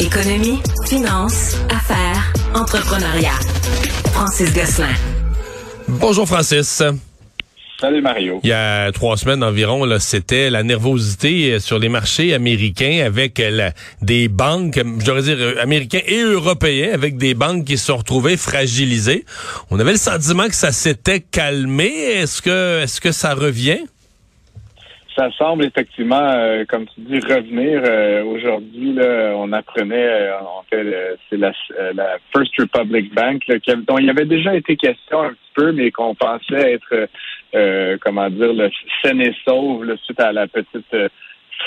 Économie, finance, affaires, entrepreneuriat. Francis Gosselin. Bonjour Francis. Salut Mario. Il y a trois semaines environ, là, c'était la nervosité sur les marchés américains avec la, des banques, je devrais dire euh, américains et européens, avec des banques qui se sont retrouvées fragilisées. On avait le sentiment que ça s'était calmé. Est-ce que, est-ce que ça revient? Ça semble effectivement, euh, comme tu dis, revenir. Euh, aujourd'hui, on apprenait, en fait, c'est la, First Republic Bank, dont il y avait déjà été question un petit peu, mais qu'on pensait être euh, comment dire, le saine et sauve suite à la petite euh,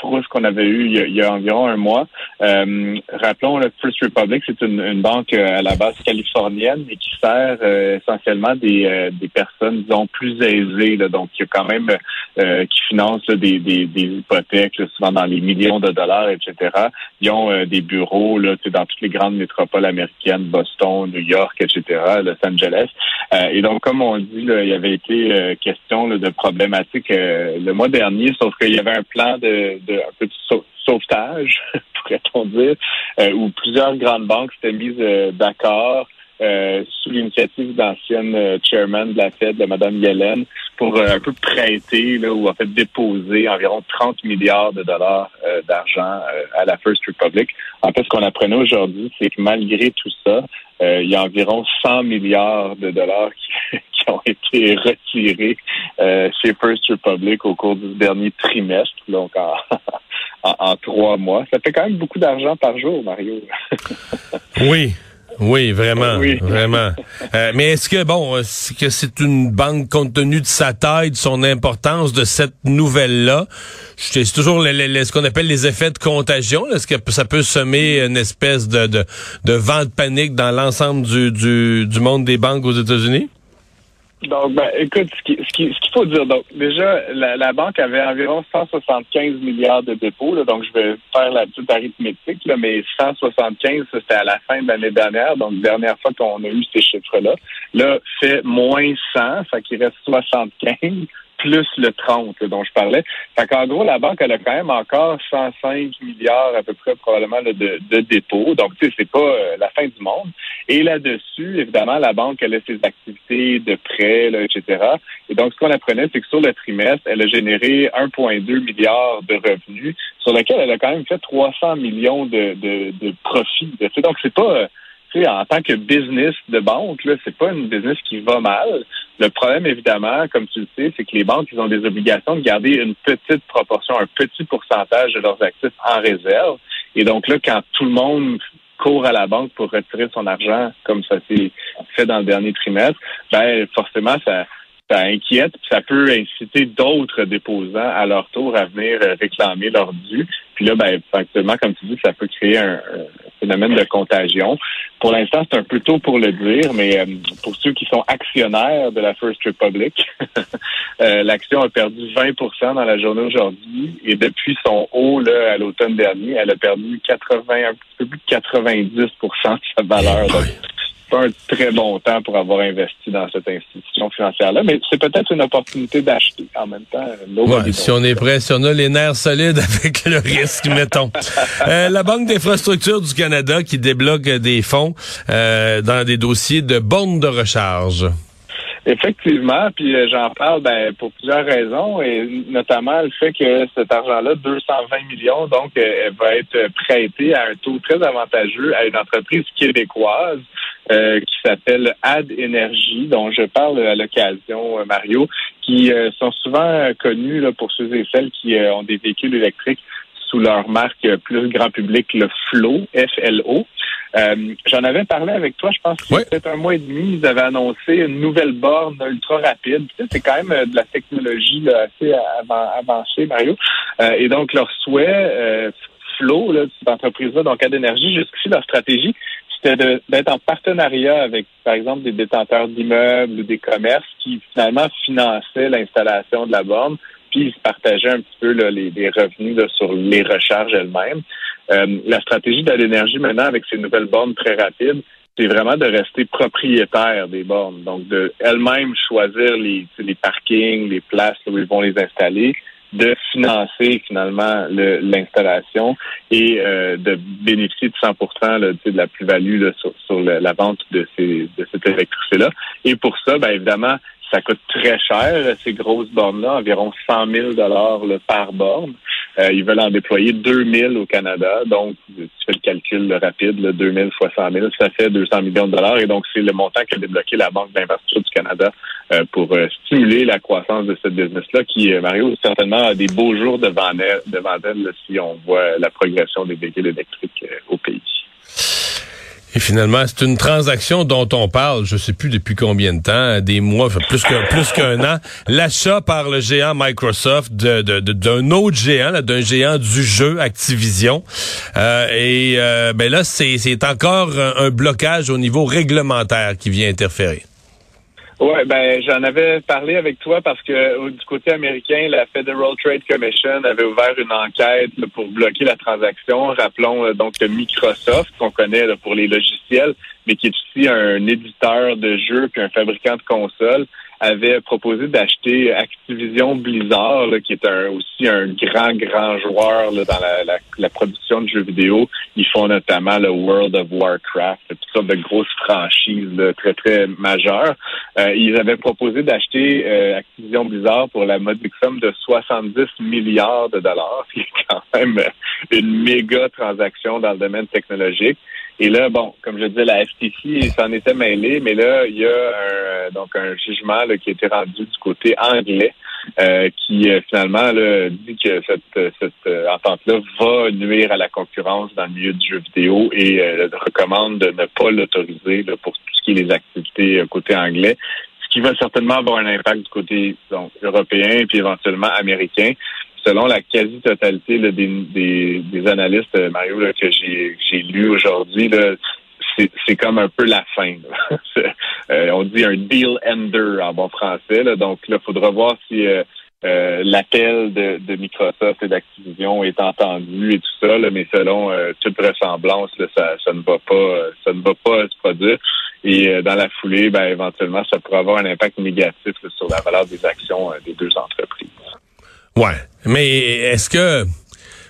qu'on avait eue il y, a, environ un mois. Euh, rappelons, le First Republic, c'est une, banque à la base californienne et qui sert essentiellement des, des personnes, disons, plus aisées. donc, il y a quand même qui financent des, des, hypothèques, souvent dans les millions de dollars, etc. Ils ont des bureaux là, dans toutes les grandes métropoles américaines, Boston, New York, etc., Los Angeles. Euh, et donc, comme on dit, il y avait été euh, question de problématiques euh, le mois dernier, sauf qu'il y avait un plan de, un peu de sauvetage, pourrait-on dire, où plusieurs grandes banques s'étaient mises d'accord sous l'initiative d'ancienne chairman de la Fed, de Mme Yellen, pour un peu prêter là, ou en fait déposer environ 30 milliards de dollars d'argent à la First Republic. En fait, ce qu'on apprenait aujourd'hui, c'est que malgré tout ça, euh, il y a environ 100 milliards de dollars qui, ont été retirés euh, chez First Republic au cours du dernier trimestre, donc en, trois mois. Ça fait quand même beaucoup d'argent par jour, Mario. oui. Oui, vraiment, vraiment. Euh, mais est-ce que bon, est-ce que c'est une banque compte tenu de sa taille, de son importance, de cette nouvelle-là C'est toujours ce qu'on appelle les effets de contagion. Est-ce que ça peut semer une espèce de, de, de vent de panique dans l'ensemble du, du, du monde des banques aux États-Unis? Donc, ben, écoute, ce qu'il ce qui, faut dire, donc, déjà, la, banque avait environ 175 milliards de dépôts, là, donc je vais faire la petite arithmétique, là, mais 175, c'était à la fin de l'année dernière, donc dernière fois qu'on a eu ces chiffres-là. Là, fait moins 100, ça qui reste 75 plus le 30 dont je parlais. Fait qu'en gros, la banque, elle a quand même encore 105 milliards à peu près probablement de, dépôts. Donc, tu sais, c'est pas euh, la fin du monde. Et là-dessus, évidemment, la banque, elle a ses activités de prêt, là, etc. Et donc, ce qu'on apprenait, c'est que sur le trimestre, elle a généré 1,2 milliard de revenus, sur lequel elle a quand même fait 300 millions de profits. Donc, c'est pas euh, en tant que business de banque, là, c'est pas une business qui va mal. Le problème, évidemment, comme tu le sais, c'est que les banques, ils ont des obligations de garder une petite proportion, un petit pourcentage de leurs actifs en réserve. Et donc là, quand tout le monde court à la banque pour retirer son argent, comme ça s'est fait dans le dernier trimestre, ben forcément, ça, ça inquiète, ça peut inciter d'autres déposants à leur tour à venir réclamer leur dû. Puis là, ben, actuellement, comme tu dis, ça peut créer un, phénomène de contagion. Pour l'instant, c'est un peu tôt pour le dire, mais euh, pour ceux qui sont actionnaires de la First Republic, euh, l'action a perdu 20 dans la journée aujourd'hui et depuis son haut là, à l'automne dernier, elle a perdu 80, un peu plus de 90% de sa valeur. Un très bon temps pour avoir investi dans cette institution financière-là, mais c'est peut-être une opportunité d'acheter en même temps. si on est prêt, si on a les nerfs solides avec le risque, mettons. Euh, la Banque d'infrastructure du Canada qui débloque des fonds euh, dans des dossiers de bornes de recharge. Effectivement, puis euh, j'en parle ben, pour plusieurs raisons, et notamment le fait que cet argent-là, 220 millions, donc, va être prêté à un taux très avantageux à une entreprise québécoise euh, qui s'appelle Ad Energy, dont je parle à l'occasion, euh, Mario, qui euh, sont souvent connus là, pour ceux et celles qui ont des véhicules électriques sous leur marque plus grand public, le Flow, F-L-O. J'en avais parlé avec toi, je pense que ouais. peut-être un mois et demi, ils avaient annoncé une nouvelle borne ultra rapide. Tu sais, c'est quand même de la technologie assez avancée, Mario. et donc, leur souhait, Flow, là, cette entreprise-là, donc Ad Energy, jusqu'ici, leur stratégie, c'était d'être en partenariat avec, par exemple, des détenteurs d'immeubles ou des commerces qui finalement finançaient l'installation de la borne, puis ils se partageaient un petit peu les, revenus sur les recharges elles-mêmes. Euh, la stratégie de l'énergie maintenant avec ces nouvelles bornes très rapides, c'est vraiment de rester propriétaire des bornes, donc de elles-mêmes choisir les, les parkings, les places où ils vont les installer, de financer finalement l'installation et euh, de bénéficier de 100 là, de la plus-value sur, la vente de, ces, de cette électricité-là. Et pour ça, ben, évidemment, ça coûte très cher, ces grosses bornes-là, environ 100 000 dollars par borne. Euh, ils veulent en déployer 2 000 au Canada. Donc, tu fais le calcul rapide, là, 2 000 fois 100 000, ça fait 200 millions de dollars. Et donc, c'est le montant qu'a débloqué la Banque d'investissement du Canada euh, pour euh, stimuler la croissance de cette business-là, qui, Mario, certainement a des beaux jours devant elle, devant elle si on voit la progression des véhicules électriques au pays. Et finalement, c'est une transaction dont on parle, je sais plus depuis combien de temps, des mois, plus qu'un plus qu'un an, l'achat par le géant Microsoft de, d'un autre géant, d'un géant du jeu Activision. Euh, et euh, ben là, c'est, c'est encore un blocage au niveau réglementaire qui vient interférer. Oui, ben j'en avais parlé avec toi parce que du côté américain, la Federal Trade Commission avait ouvert une enquête pour bloquer la transaction. Rappelons euh, donc Microsoft, qu'on connaît pour les logiciels, mais qui est aussi un éditeur de jeux puis un fabricant de consoles avait proposé d'acheter Activision Blizzard, qui est un, aussi un grand, grand joueur là, dans la, la, production de jeux vidéo. Ils font notamment le World of Warcraft, toutes sortes de grosses franchises très, très majeures. Euh, ils avaient proposé d'acheter euh, Activision Blizzard pour la modique somme de 70 milliards de dollars, qui est quand même une méga transaction dans le domaine technologique. Et là, bon, comme je disais, la FTC s'en était mêlée, mais là, il y a un, donc un jugement qui a été rendu du côté anglais euh, qui euh, finalement dit que cette, cette euh, entente-là va nuire à la concurrence dans le milieu du jeu vidéo et recommande de ne pas l'autoriser pour tout ce qui est les activités côté anglais ce qui va certainement avoir un impact du côté donc, européen puis éventuellement américain selon la quasi-totalité des, des, analystes, euh, Mario, que j'ai lu aujourd'hui, c'est comme un peu la fin. Euh, on dit un deal ender en bon français. Donc là, il faudra voir si euh, l'appel de, Microsoft et d'Activision est entendu et tout ça, mais selon toute vraisemblance, ça, ça, ne va pas ça ne va pas se produire. Et dans la foulée, ben, éventuellement, ça pourrait avoir un impact négatif sur la valeur des actions des deux entreprises. Ouais. Mais est-ce que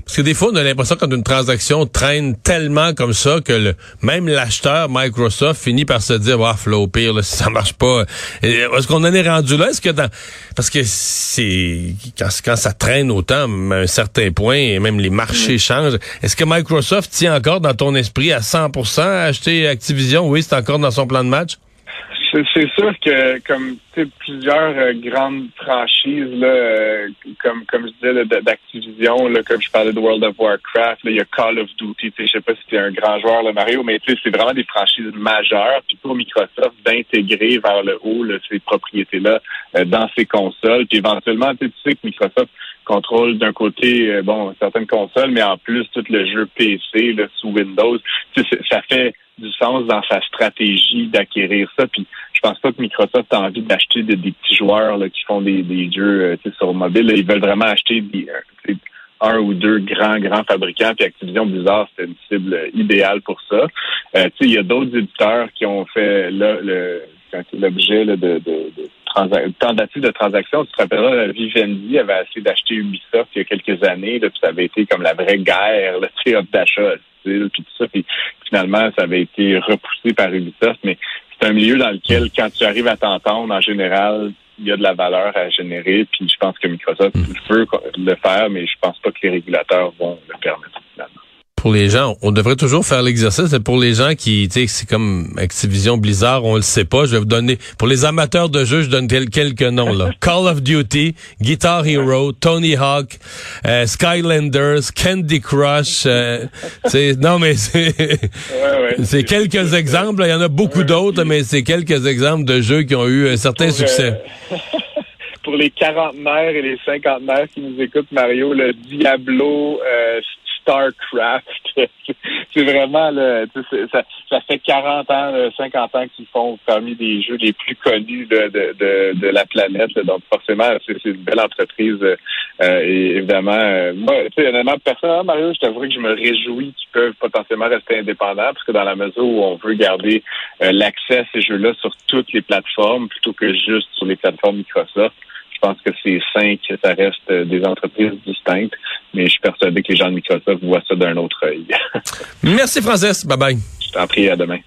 parce que des fois, on a l'impression quand une transaction traîne tellement comme ça que le, même l'acheteur Microsoft finit par se dire, ah, oh, pire, là, si ça marche pas. Est-ce qu'on en est rendu là? Est-ce que dans, parce que c'est, quand, quand, ça traîne autant, à un certain point, et même les marchés mm. changent, est-ce que Microsoft tient encore dans ton esprit à 100% à acheter Activision? Oui, c'est encore dans son plan de match? C'est sûr que comme plusieurs euh, grandes franchises là, euh, comme comme je disais d'Activision, là, comme je parlais de World of Warcraft, il y a Call of Duty. Je sais pas si tu es un grand joueur, le Mario, mais c'est vraiment des franchises majeures. Puis pour Microsoft d'intégrer vers le haut ces propriétés-là euh, dans ses consoles. Puis éventuellement, tu sais que Microsoft contrôle d'un côté bon certaines consoles, mais en plus tout le jeu PC là, sous Windows. Ça fait du sens dans sa stratégie d'acquérir ça. Puis je pense pas que Microsoft a envie d'acheter des petits joueurs là, qui font des, des jeux euh, sur mobile. Ils veulent vraiment acheter des, euh, un ou deux grands, grands fabricants. Puis Activision Blizzard, c'était une cible idéale pour ça. Euh, il y a d'autres éditeurs qui ont fait l'objet de, de, de tentative de transaction. Tu te rappelleras, Vivendi avait essayé d'acheter Ubisoft il y a quelques années, là, puis ça avait été comme la vraie guerre d'achat puis tout ça. Puis finalement, ça avait été repoussé par Ubisoft, mais c'est un milieu dans lequel, quand tu arrives à t'entendre, en général, il y a de la valeur à générer. Puis je pense que Microsoft veut le faire, mais je pense pas que les régulateurs vont le permettre pour les gens. On devrait toujours faire l'exercice. Pour les gens qui, tu sais, c'est comme Activision Blizzard, on le sait pas. Je vais vous donner, pour les amateurs de jeux, je donne quelques noms, là. Call of Duty, Guitar Hero, Tony Hawk, euh, Skylanders, Candy Crush, euh, non, mais c'est, c'est quelques exemples. Il y en a beaucoup d'autres, mais c'est quelques exemples de jeux qui ont eu un certain succès. pour les quarantenaires et les cinquantenaires qui nous écoutent, Mario, le Diablo, euh, StarCraft. c'est vraiment le, ça, ça fait 40 ans, 50 ans qu'ils font parmi des jeux les plus connus de, de, de, la planète. Donc forcément, c'est une belle entreprise. Euh, et évidemment, euh, moi, honnêtement, personnellement, Mario, je t'avoue que je me réjouis qu'ils peuvent potentiellement rester indépendants, parce que dans la mesure où on veut garder euh, l'accès à ces jeux-là sur toutes les plateformes plutôt que juste sur les plateformes Microsoft pense que c'est cinq, ça reste des entreprises distinctes, mais je suis persuadé que les gens de Microsoft voient ça d'un autre œil. Merci, Francis. Bye bye. Je t'en prie, à demain.